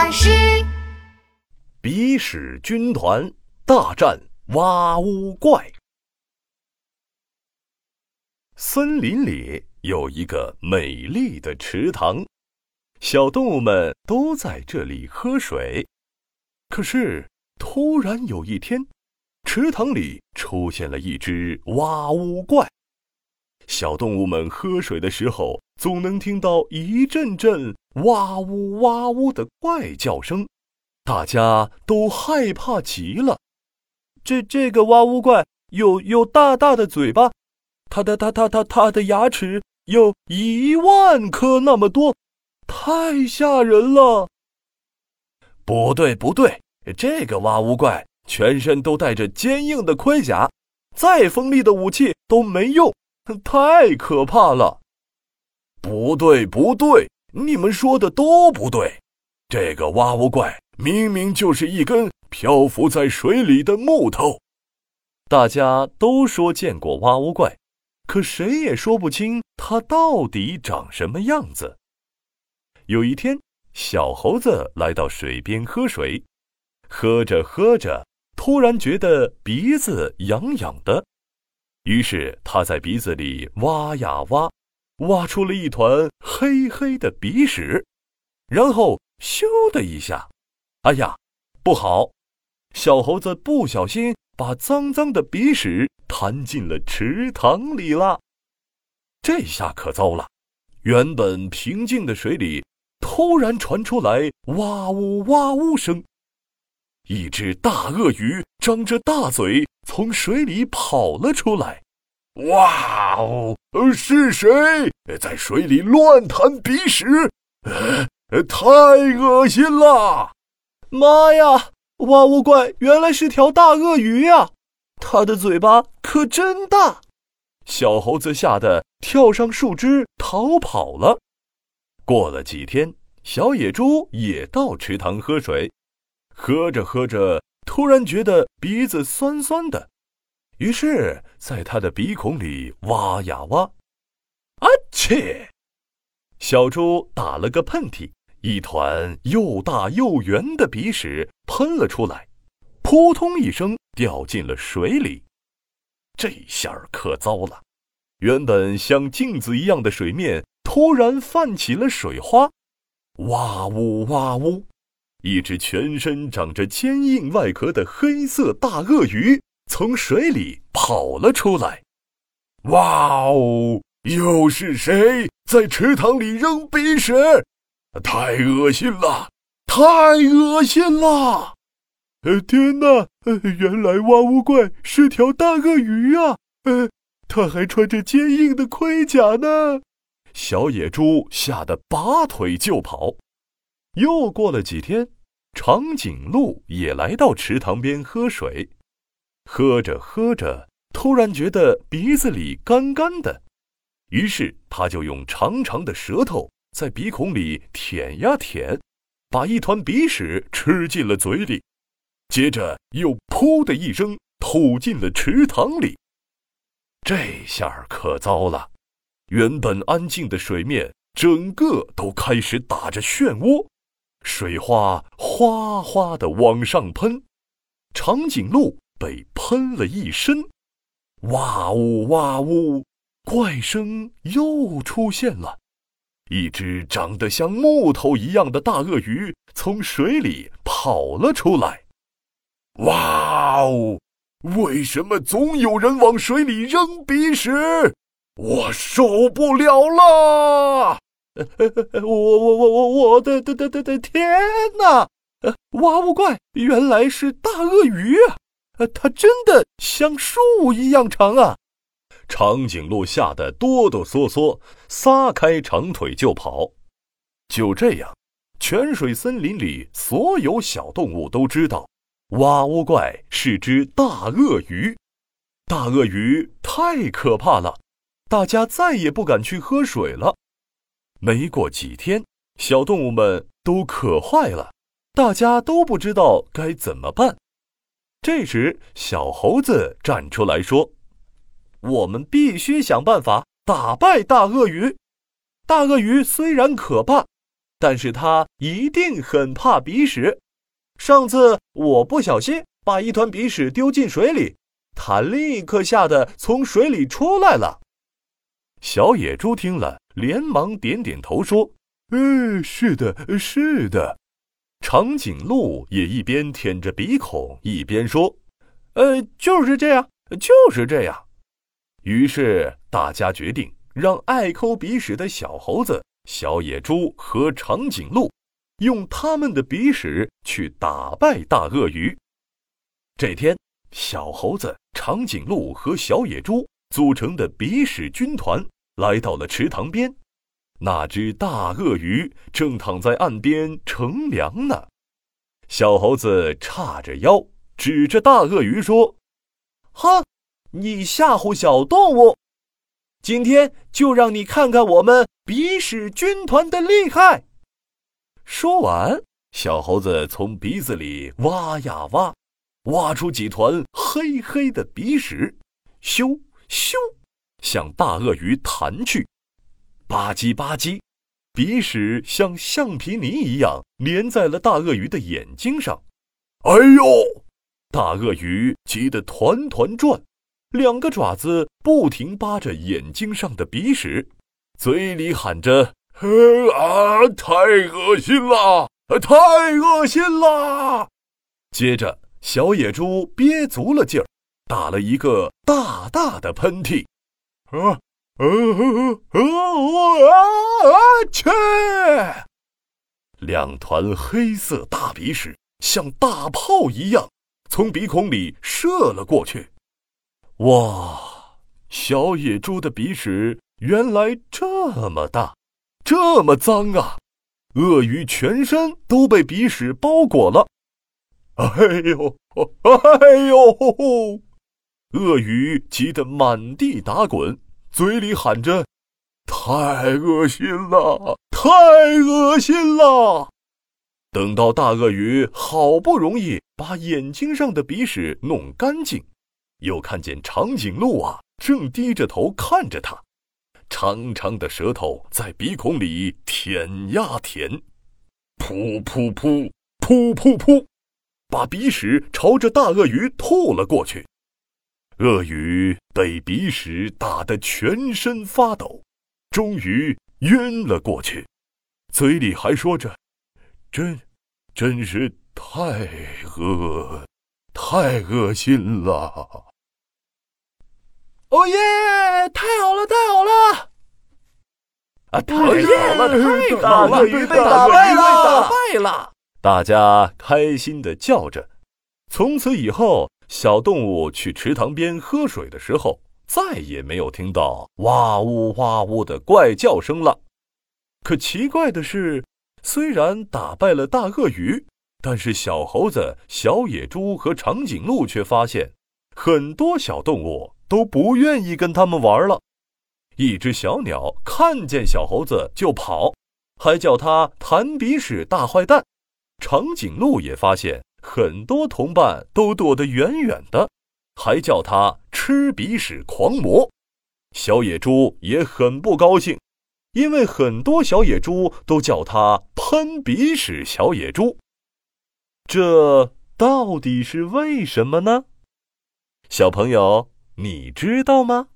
巴士。鼻屎军团大战蛙乌怪。森林里有一个美丽的池塘，小动物们都在这里喝水。可是，突然有一天，池塘里出现了一只蛙乌怪。小动物们喝水的时候，总能听到一阵阵哇呜哇呜的怪叫声，大家都害怕极了。这这个哇呜怪有有大大的嘴巴，它的它它它它的牙齿有一万颗那么多，太吓人了。不对不对，这个哇呜怪全身都带着坚硬的盔甲，再锋利的武器都没用。太可怕了！不对，不对，你们说的都不对。这个蛙乌怪明明就是一根漂浮在水里的木头。大家都说见过蛙乌怪，可谁也说不清它到底长什么样子。有一天，小猴子来到水边喝水，喝着喝着，突然觉得鼻子痒痒的。于是他在鼻子里挖呀挖，挖出了一团黑黑的鼻屎，然后咻的一下，哎呀，不好！小猴子不小心把脏脏的鼻屎弹进了池塘里了。这下可糟了！原本平静的水里突然传出来哇呜哇呜声，一只大鳄鱼张着大嘴。从水里跑了出来，哇哦！是谁在水里乱弹鼻屎？呃，太恶心了！妈呀！哇呜怪原来是条大鳄鱼呀，它的嘴巴可真大！小猴子吓得跳上树枝逃跑了。过了几天，小野猪也到池塘喝水，喝着喝着。突然觉得鼻子酸酸的，于是在他的鼻孔里挖呀挖，啊切！小猪打了个喷嚏，一团又大又圆的鼻屎喷了出来，扑通一声掉进了水里。这下可糟了，原本像镜子一样的水面突然泛起了水花，哇呜哇呜！一只全身长着坚硬外壳的黑色大鳄鱼从水里跑了出来。哇哦！又是谁在池塘里扔鼻屎？太恶心了！太恶心了！呃，天哪！原来蛙乌怪是条大鳄鱼啊！呃，它还穿着坚硬的盔甲呢。小野猪吓得拔腿就跑。又过了几天，长颈鹿也来到池塘边喝水，喝着喝着，突然觉得鼻子里干干的，于是他就用长长的舌头在鼻孔里舔呀舔，把一团鼻屎吃进了嘴里，接着又“噗”的一声吐进了池塘里。这下可糟了，原本安静的水面整个都开始打着漩涡。水花哗哗的往上喷，长颈鹿被喷了一身。哇呜哇呜，怪声又出现了。一只长得像木头一样的大鳄鱼从水里跑了出来。哇哦！为什么总有人往水里扔鼻屎？我受不了了！我我我我我的的的的的天哪！哇呜怪原来是大鳄鱼啊！它真的像树一样长啊！长颈鹿吓得哆哆嗦嗦，撒开长腿就跑。就这样，泉水森林里所有小动物都知道，蛙乌怪是只大鳄鱼。大鳄鱼太可怕了，大家再也不敢去喝水了。没过几天，小动物们都渴坏了，大家都不知道该怎么办。这时，小猴子站出来说：“我们必须想办法打败大鳄鱼。大鳄鱼虽然可怕，但是它一定很怕鼻屎。上次我不小心把一团鼻屎丢进水里，它立刻吓得从水里出来了。小野猪听了，连忙点点头说：“嗯，是的，是的。”长颈鹿也一边舔着鼻孔，一边说：“呃，就是这样，就是这样。”于是大家决定让爱抠鼻屎的小猴子、小野猪和长颈鹿，用他们的鼻屎去打败大鳄鱼。这天，小猴子、长颈鹿和小野猪组成的鼻屎军团来到了池塘边。那只大鳄鱼正躺在岸边乘凉呢。小猴子叉着腰，指着大鳄鱼说：“哼！”你吓唬小动物，今天就让你看看我们鼻屎军团的厉害。说完，小猴子从鼻子里挖呀挖，挖出几团黑黑的鼻屎，咻咻，向大鳄鱼弹去，吧唧吧唧，鼻屎像橡皮泥一样粘在了大鳄鱼的眼睛上。哎呦！大鳄鱼急得团团转。两个爪子不停扒着眼睛上的鼻屎，嘴里喊着：“啊，太恶心了，太恶心了！”接着，小野猪憋足了劲儿，打了一个大大的喷嚏。啊，啊啊啊！切！两团黑色大鼻屎像大炮一样从鼻孔里射了过去。哇，小野猪的鼻屎原来这么大，这么脏啊！鳄鱼全身都被鼻屎包裹了。哎呦，哎呦！鳄鱼急得满地打滚，嘴里喊着：“太恶心了，太恶心了！”等到大鳄鱼好不容易把眼睛上的鼻屎弄干净。又看见长颈鹿啊，正低着头看着它，长长的舌头在鼻孔里舔呀舔，噗噗噗，噗噗噗，把鼻屎朝着大鳄鱼吐了过去。鳄鱼被鼻屎打得全身发抖，终于晕了过去，嘴里还说着：“真，真是太恶，太恶心了。”哦耶！太好了，太好了！啊，太好了，太好了！鳄鱼被打败了，打败了！大家开心的叫着。从此以后，小动物去池塘边喝水的时候，再也没有听到哇呜哇呜的怪叫声了。可奇怪的是，虽然打败了大鳄鱼，但是小猴子、小野猪和长颈鹿却发现，很多小动物。都不愿意跟他们玩了。一只小鸟看见小猴子就跑，还叫它弹鼻屎大坏蛋。长颈鹿也发现很多同伴都躲得远远的，还叫它吃鼻屎狂魔。小野猪也很不高兴，因为很多小野猪都叫它喷鼻屎小野猪。这到底是为什么呢？小朋友。你知道吗？